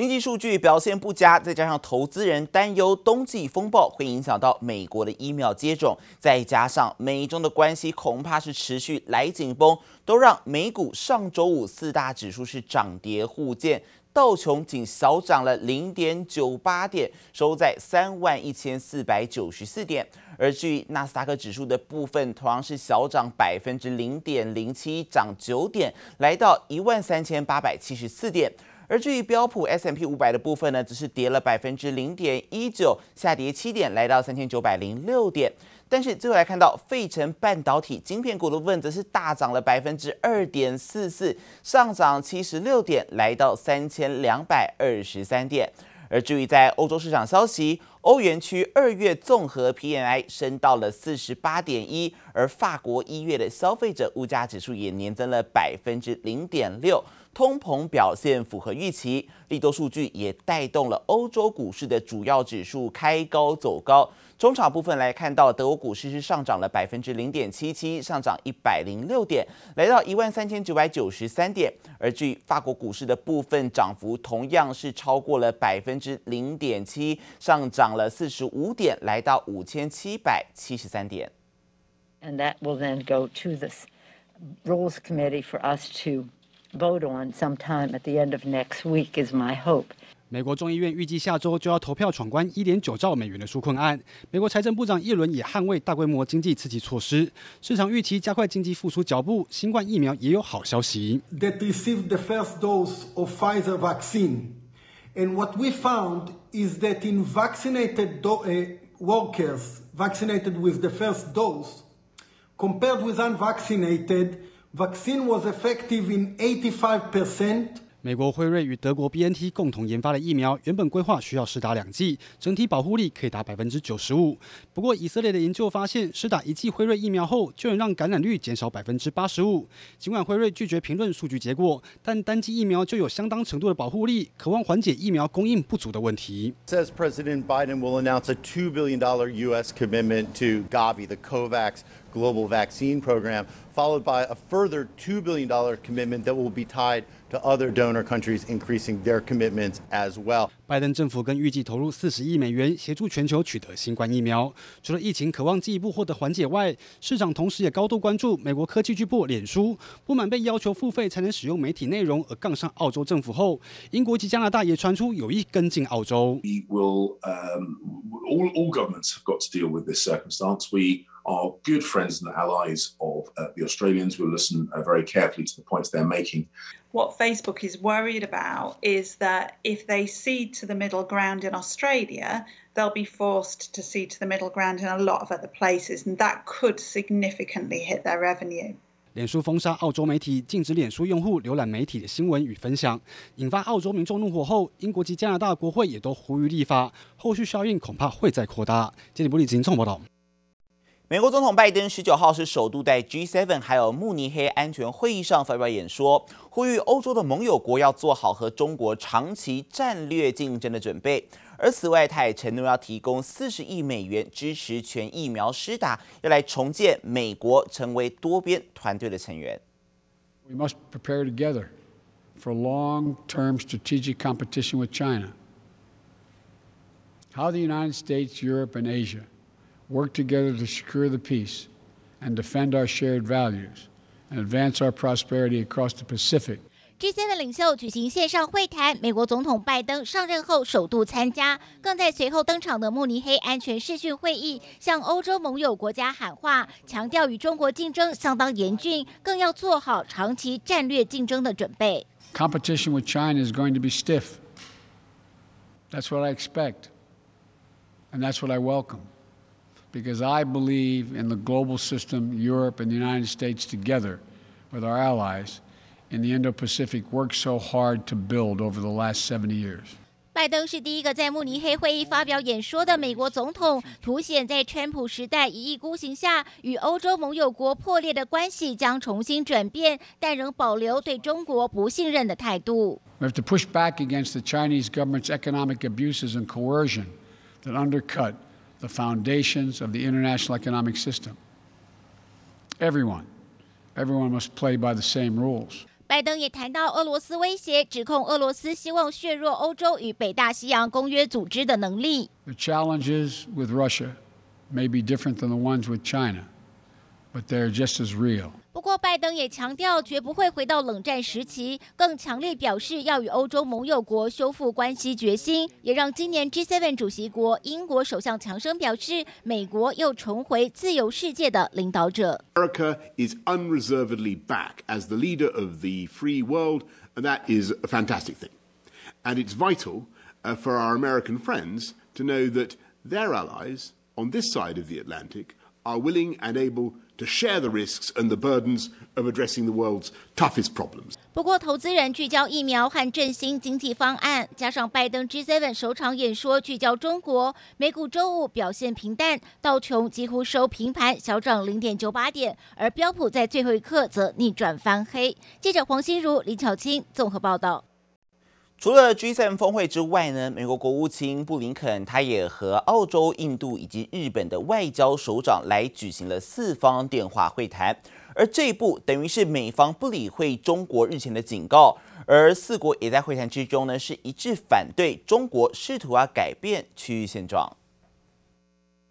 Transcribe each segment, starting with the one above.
经济数据表现不佳，再加上投资人担忧冬季风暴会影响到美国的疫苗接种，再加上美中的关系恐怕是持续来紧绷，都让美股上周五四大指数是涨跌互见。道琼仅小涨了零点九八点，收在三万一千四百九十四点。而至于纳斯达克指数的部分，同样是小涨百分之零点零七，涨九点，来到一万三千八百七十四点。而至于标普 S M P 五百的部分呢，只是跌了百分之零点一九，下跌七点，来到三千九百零六点。但是最后来看到费城半导体晶片股的部分，则是大涨了百分之二点四四，上涨七十六点，来到三千两百二十三点。而至于在欧洲市场消息，欧元区二月综合 PMI 升到了四十八点一，而法国一月的消费者物价指数也年增了百分之零点六。通膨表现符合预期，利多数据也带动了欧洲股市的主要指数开高走高。中场部分来看到，德国股市是上涨了百分之零点七七，上涨一百零六点，来到一万三千九百九十三点。而至于法国股市的部分，涨幅同样是超过了百分之零点七，上涨了四十五点，来到五千七百七十三点。And that will then go to this rules committee for us to vote on sometime at the end of next week is my hope. 美国众议院预计下周就要投票闯关一点九兆美元的纾困案。美国财政部长耶伦也捍卫大规模经济刺激措施，市场预期加快经济复苏脚步。新冠疫苗也有好消息。That received the first dose of Pfizer vaccine, and what we found is that in vaccinated workers vaccinated with the first dose, compared with unvaccinated. Vaccine was effective in 85%. 美国辉瑞与德国 BNT 共同研发的疫苗，原本规划需要施打两剂，整体保护力可以达百分之九十五。不过，以色列的研究发现，施打一剂辉瑞疫苗后，就能让感染率减少百分之八十五。尽管辉瑞拒绝评论数据结果，但单剂疫苗就有相当程度的保护力，渴望缓解疫苗供应不足的问题。Says President Biden will announce a two billion dollar U.S. commitment to Gavi, the COVAX global vaccine program, followed by a further $2 billion commitment that will be tied to other donor countries increasing their commitments as well. 拜登政府更预计投入四十亿美元协助全球取得新冠疫苗。除了疫情渴望进一步获得缓解外，市场同时也高度关注美国科技巨擘脸书不满被要求付费才能使用媒体内容而杠上澳洲政府后，英国及加拿大也传出有意跟进澳洲。We will, um, all, all governments have got to deal with this circumstance. We are good friends and allies of uh, the Australians. We'll listen uh, very carefully to the points they're making. What Facebook is worried about is that if they cede to the middle ground in Australia, they'll be forced to cede to the middle ground in a lot of other places, and that could significantly hit their revenue. 脸书封杀澳洲媒体，禁止脸书用户浏览媒体的新闻与分享，引发澳洲民众怒火后，英国及加拿大国会也都呼吁立法，后续效应恐怕会再扩大。杰里布里金综报道。 美国总统拜登十九号是首度在 G7 还有慕尼黑安全会议上发表演说，呼吁欧洲的盟友国要做好和中国长期战略竞争的准备。而此外，他也承诺要提供四十亿美元支持全疫苗施打，要来重建美国成为多边团队的成员。We must prepare together for long-term strategic competition with China. How the United States, Europe, and Asia work together to secure the peace and defend our shared values and advance our prosperity across the Pacific. G7 领袖举行线上会谈，美国总统拜登上任后首度参加，更在随后登场的慕尼黑安全视讯会议向欧洲盟友国家喊话，强调与中国竞争相当严峻，更要做好长期战略竞争的准备。Competition with China is going to be stiff. That's what I expect, and that's what I welcome. because I believe in the global system Europe and the United States together with our allies in the Indo-Pacific worked so hard to build over the last 70 years. 拜登是第一个在慕尼黑会议发表演说的美国总统，凸显在川普时代一意孤行下，与欧洲盟友国破裂的关系将重新转变，但仍保留对中国不信任的态度。We have to push back against the Chinese government's economic abuses and coercion that undercut the foundations of the international economic system. Everyone, everyone must play by the same rules. 拜登也谈到俄罗斯威胁，指控俄罗斯希望削弱欧洲与北大西洋公约组织的能力。The challenges with Russia may be different than the ones with China, but they're just as real. 不过，拜登也强调绝不会回到冷战时期，更强烈表示要与欧洲盟友国修复关系决心，也让今年 G7 主席国英国首相强生表示，美国又重回自由世界的领导者。America is unreservedly back as the leader of the free world, and that is a fantastic thing. And it's vital for our American friends to know that their allies on this side of the Atlantic are willing and able to share the risks and the burdens of addressing the world's toughest problems. 不过，投资人聚焦疫苗和振兴经济方案，加上拜登 G7 首场演说聚焦中国，美股周五表现平淡，道琼几乎收平盘，小涨零点九八点，而标普在最后一刻则逆转翻黑。记者黄心如、李巧清综合报道。除了 G7 峰会之外呢，美国国务卿布林肯他也和澳洲、印度以及日本的外交首长来举行了四方电话会谈，而这一步等于是美方不理会中国日前的警告，而四国也在会谈之中呢是一致反对中国试图啊改变区域现状。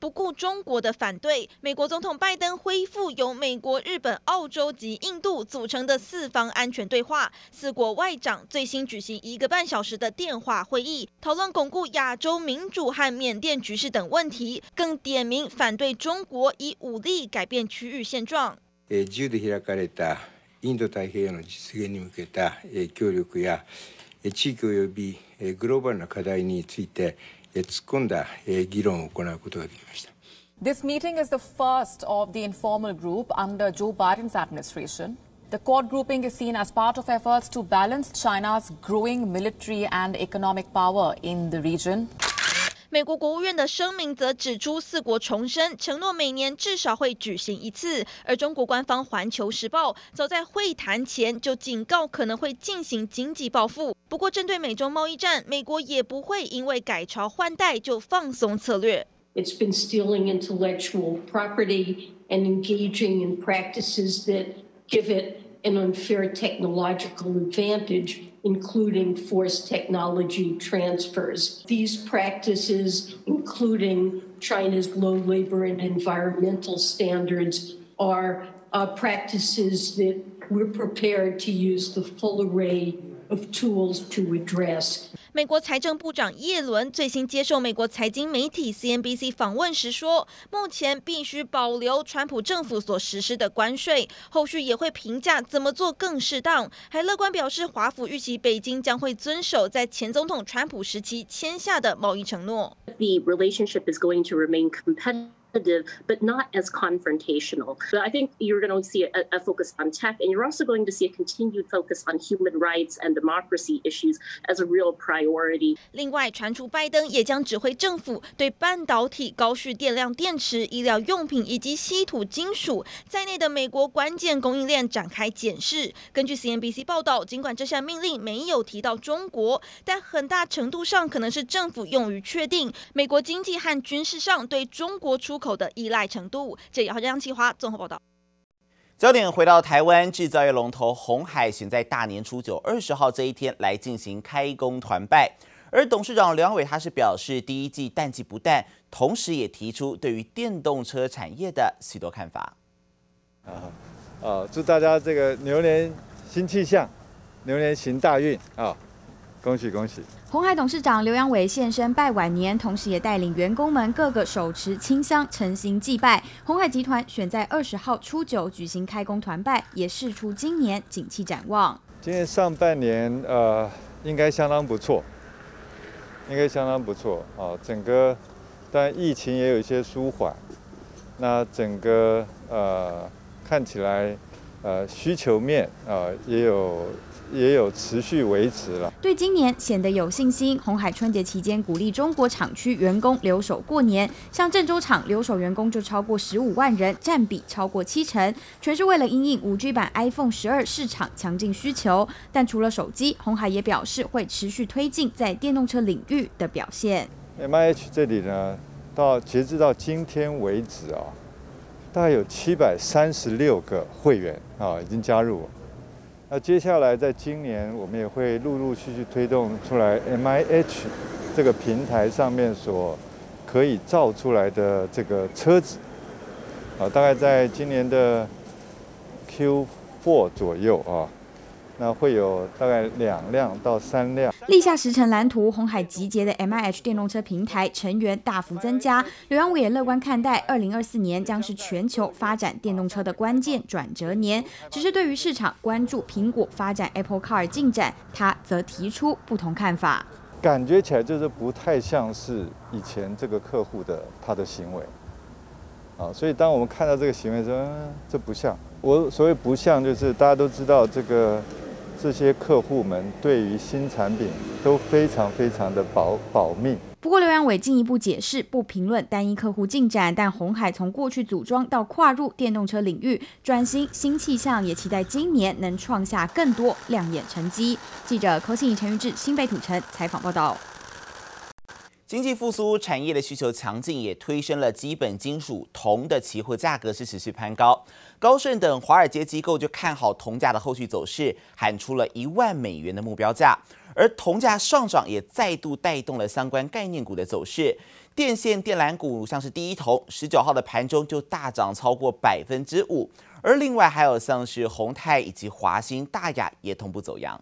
不顾中国的反对，美国总统拜登恢复由美国、日本、澳洲及印度组成的四方安全对话。四国外长最新举行一个半小时的电话会议，讨论巩固亚洲民主和缅甸局势等问题，更点名反对中国以武力改变区域现状。自由で开かれたインド太平洋の実现に向けた协力や地域及びグローバルな课题について。 This meeting is the first of the informal group under Joe Biden's administration. The Quad grouping is seen as part of efforts to balance China's growing military and economic power in the region. 美国国务院的声明则指出，四国重申承诺每年至少会举行一次。而中国官方《环球时报》早在会谈前就警告可能会进行经济报复。不过，针对美中贸易战，美国也不会因为改朝换代就放松策略。It's been stealing intellectual property and engaging in practices that give it an unfair technological advantage. Including forced technology transfers. These practices, including China's low labor and environmental standards, are uh, practices that we're prepared to use the full array of tools to address. 美国财政部长耶伦最新接受美国财经媒体 CNBC 访问时说，目前必须保留川普政府所实施的关税，后续也会评价怎么做更适当，还乐观表示华府预期北京将会遵守在前总统川普时期签下的贸易承诺。The relationship is going to remain. But not as confrontational. But I think you're going to see a, a, focus on tech, and you're also going to see a continued focus on human rights and democracy issues as a real priority. 另外，传出拜登也将指挥政府对半导体、高蓄电量电池、医疗用品以及稀土金属在内的美国关键供应链展开检视。根据 CNBC 报道，尽管这项命令没有提到中国，但很大程度上可能是政府用于确定美国经济和军事上对中国出口的依赖程度。这也是杨启华综合报道。焦点回到台湾制造业龙头红海，选在大年初九二十号这一天来进行开工团拜。而董事长梁伟他是表示，第一季淡季不淡，同时也提出对于电动车产业的许多看法。啊啊！祝大家这个牛年新气象，牛年行大运啊！恭喜恭喜！红海董事长刘阳伟现身拜晚年，同时也带领员工们个个手持清香，诚心祭拜。红海集团选在二十号初九举行开工团拜，也释出今年景气展望。今年上半年呃，应该相当不错，应该相当不错啊。整个但疫情也有一些舒缓，那整个呃看起来呃需求面啊、也有。也有持续维持了，对今年显得有信心。红海春节期间鼓励中国厂区员工留守过年，像郑州厂留守员工就超过十五万人，占比超过七成，全是为了因应五 G 版 iPhone 十二市场强劲需求。但除了手机，红海也表示会持续推进在电动车领域的表现。MIH 这里呢，到截至到今天为止啊，大概有七百三十六个会员啊已经加入。那接下来在今年，我们也会陆陆续续推动出来 MIH 这个平台上面所可以造出来的这个车子，啊，大概在今年的 Q four 左右啊。那会有大概两辆到三辆。立下时程蓝图，红海集结的 MIH 电动车平台成员大幅增加。刘扬伟也乐观看待，二零二四年将是全球发展电动车的关键转折年。只是对于市场关注苹果发展 Apple Car 进展，他则提出不同看法。感觉起来就是不太像是以前这个客户的他的行为。啊，所以当我们看到这个行为说，嗯，这不像。我所谓不像，就是大家都知道这个。这些客户们对于新产品都非常非常的保保密。不过刘阳伟进一步解释，不评论单一客户进展，但红海从过去组装到跨入电动车领域转型新气象，也期待今年能创下更多亮眼成绩。记者柯信怡、陈玉志新北土城采访报道。经济复苏，产业的需求强劲，也推升了基本金属铜的期货价格是持续攀高。高盛等华尔街机构就看好铜价的后续走势，喊出了一万美元的目标价。而铜价上涨也再度带动了相关概念股的走势。电线电缆股像是第一铜，十九号的盘中就大涨超过百分之五。而另外还有像是宏泰以及华兴、大亚也同步走阳。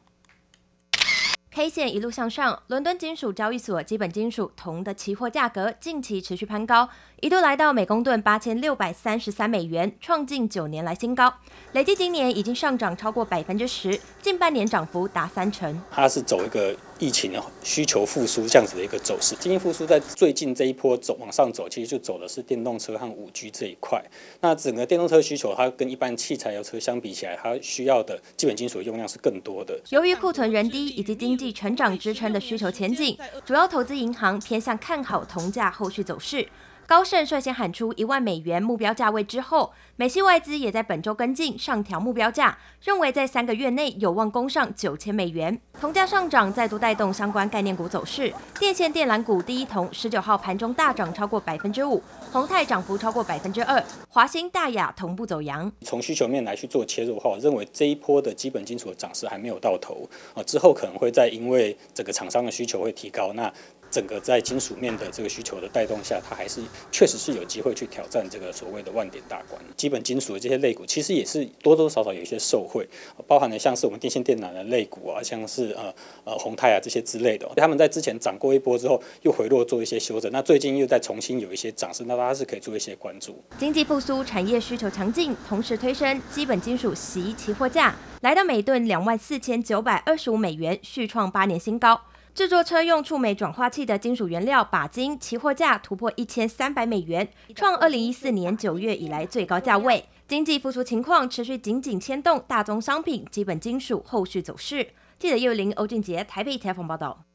黑线一路向上，伦敦金属交易所基本金属铜的期货价格近期持续攀高，一度来到每公吨八千六百三十三美元，创近九年来新高。累计今年已经上涨超过百分之十，近半年涨幅达三成。它是走一个疫情需求复苏这样子的一个走势，经济复苏在最近这一波走往上走，其实就走的是电动车和五 G 这一块。那整个电动车需求，它跟一般汽柴油车相比起来，它需要的基本金属用量是更多的。由于库存人低以及经济成长支撑的需求前景，主要投资银行偏向看好铜价后续走势。高盛率先喊出一万美元目标价位之后，美系外资也在本周跟进上调目标价，认为在三个月内有望攻上九千美元。铜价上涨再度带动相关概念股走势，电线电缆股第一铜十九号盘中大涨超过百分之五，宏泰涨幅超过百分之二，华兴、大雅同步走阳。从需求面来去做切入的话，认为这一波的基本金属的涨势还没有到头啊，之后可能会再因为整个厂商的需求会提高，那。整个在金属面的这个需求的带动下，它还是确实是有机会去挑战这个所谓的万点大关。基本金属的这些类股，其实也是多多少少有一些受惠，包含了像是我们电线电缆的类股啊，像是呃呃宏泰啊这些之类的。他们在之前涨过一波之后，又回落做一些修正，那最近又在重新有一些涨势，那大家是可以做一些关注。经济复苏，产业需求强劲，同时推升基本金属锡期货价，来到每吨两万四千九百二十五美元，续创八年新高。制作车用触媒转化器的金属原料钯金期货价突破一千三百美元，创二零一四年九月以来最高价位。经济复苏情况持续紧紧牵动大宗商品基本金属后续走势。记者叶林、欧俊杰台北采访报道。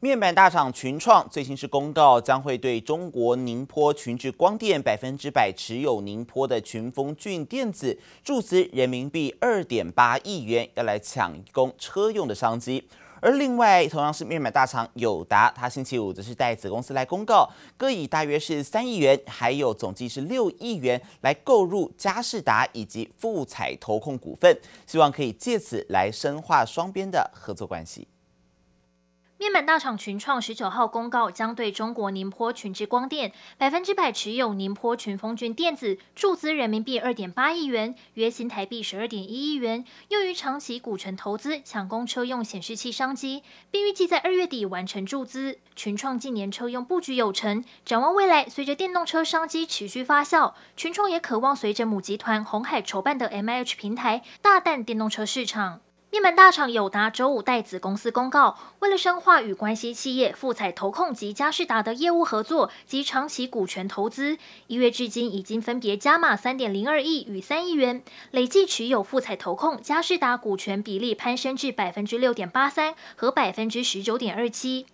面板大厂群创最新是公告，将会对中国宁波群智光电百分之百持有宁波的群峰俊电子注资人民币二点八亿元，要来抢攻车用的商机。而另外，同样是面板大厂友达，它星期五则是带子公司来公告，各以大约是三亿元，还有总计是六亿元来购入佳士达以及富彩投控股份，希望可以借此来深化双边的合作关系。大厂群创十九号公告，将对中国宁波群智光电百分之百持有宁波群峰骏电子注资人民币二点八亿元，约新台币十二点一亿元，用于长期股权投资，抢攻车用显示器商机，并预计在二月底完成注资。群创近年车用布局有成，展望未来，随着电动车商机持续发酵，群创也渴望随着母集团红海筹办的 M H 平台，大啖电动车市场。面板大厂友达周五代子公司公告，为了深化与关系企业富彩投控及嘉士达的业务合作及长期股权投资，一月至今已经分别加码三点零二亿与三亿元，累计持有富彩投控、嘉士达股权比例攀升至百分之六点八三和百分之十九点二七。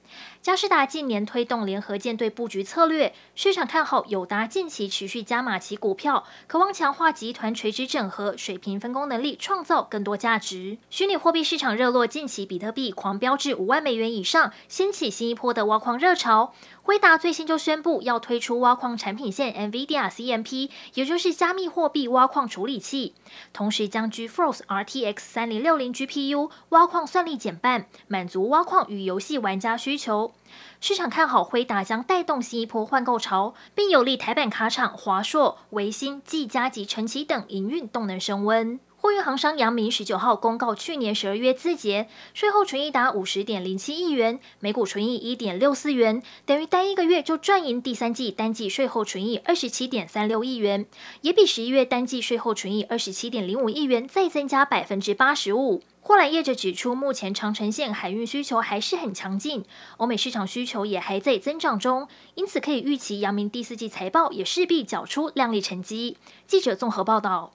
佳士达近年推动联合舰队布局策略，市场看好友达近期持续加码其股票，渴望强化集团垂直整合、水平分工能力，创造更多价值。虚拟货币市场热络，近期比特币狂飙至五万美元以上，掀起新一波的挖矿热潮。辉达最新就宣布要推出挖矿产品线 NVIDIA CMP，也就是加密货币挖矿处理器，同时将 GeForce RTX 三零六零 GPU 挖矿算力减半，满足挖矿与游戏玩家需求。市场看好辉达将带动新一波换购潮，并有利台版卡厂华硕、维星、技嘉及晨曦等营运动能升温。货运航商阳明十九号公告，去年十二月自结税后纯益达五十点零七亿元，每股纯益一点六四元，等于单一个月就赚赢第三季单季税后纯益二十七点三六亿元，也比十一月单季税后纯益二十七点零五亿元再增加百分之八十五。货篮业者指出，目前长程线海运需求还是很强劲，欧美市场需求也还在增长中，因此可以预期阳明第四季财报也势必缴出亮丽成绩。记者综合报道。